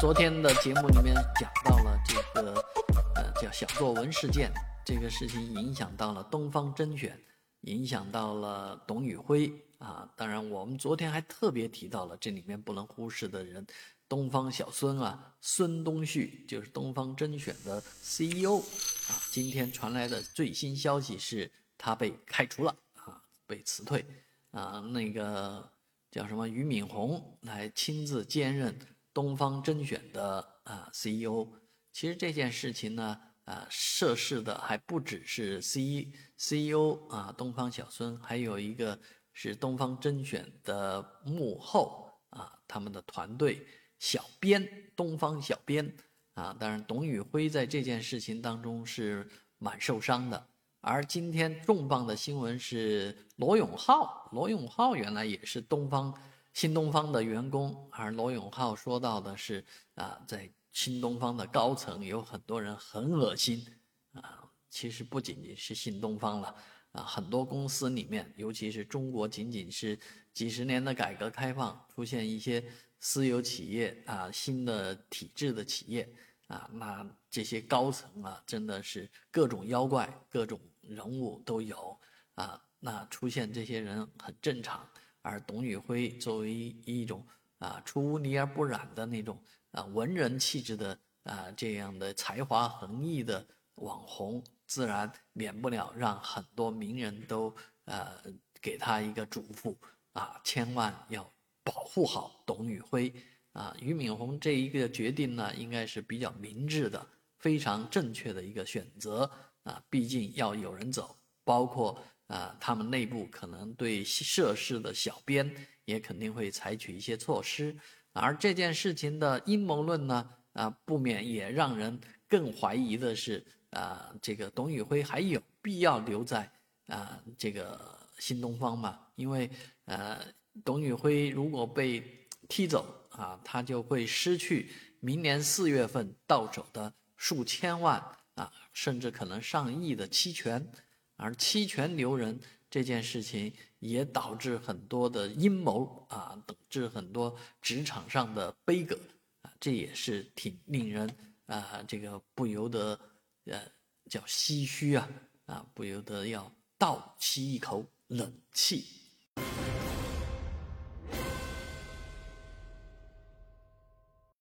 昨天的节目里面讲到了这个，呃，叫小作文事件，这个事情影响到了东方甄选，影响到了董宇辉啊。当然，我们昨天还特别提到了这里面不能忽视的人，东方小孙啊，孙东旭就是东方甄选的 CEO 啊。今天传来的最新消息是，他被开除了啊，被辞退啊。那个叫什么俞敏洪来亲自兼任。东方甄选的啊 CEO，其实这件事情呢，啊涉事的还不只是 C CEO 啊，东方小孙，还有一个是东方甄选的幕后啊，他们的团队小编，东方小编啊，当然董宇辉在这件事情当中是蛮受伤的。而今天重磅的新闻是罗永浩，罗永浩原来也是东方。新东方的员工，而罗永浩说到的是啊，在新东方的高层有很多人很恶心啊。其实不仅仅是新东方了啊，很多公司里面，尤其是中国仅仅是几十年的改革开放，出现一些私有企业啊，新的体制的企业啊，那这些高层啊，真的是各种妖怪、各种人物都有啊。那出现这些人很正常。而董宇辉作为一种啊出污泥而不染的那种啊文人气质的啊这样的才华横溢的网红，自然免不了让很多名人都呃给他一个嘱咐啊，千万要保护好董宇辉啊。俞敏洪这一个决定呢，应该是比较明智的，非常正确的一个选择啊。毕竟要有人走，包括。啊，他们内部可能对涉事的小编也肯定会采取一些措施，而这件事情的阴谋论呢，啊，不免也让人更怀疑的是，啊，这个董宇辉还有必要留在啊这个新东方吗？因为，呃，董宇辉如果被踢走啊，他就会失去明年四月份到手的数千万啊，甚至可能上亿的期权。而期权留人这件事情也导致很多的阴谋啊，导致很多职场上的悲歌啊，这也是挺令人啊，这个不由得呃叫唏嘘啊啊，不由得要倒吸一口冷气。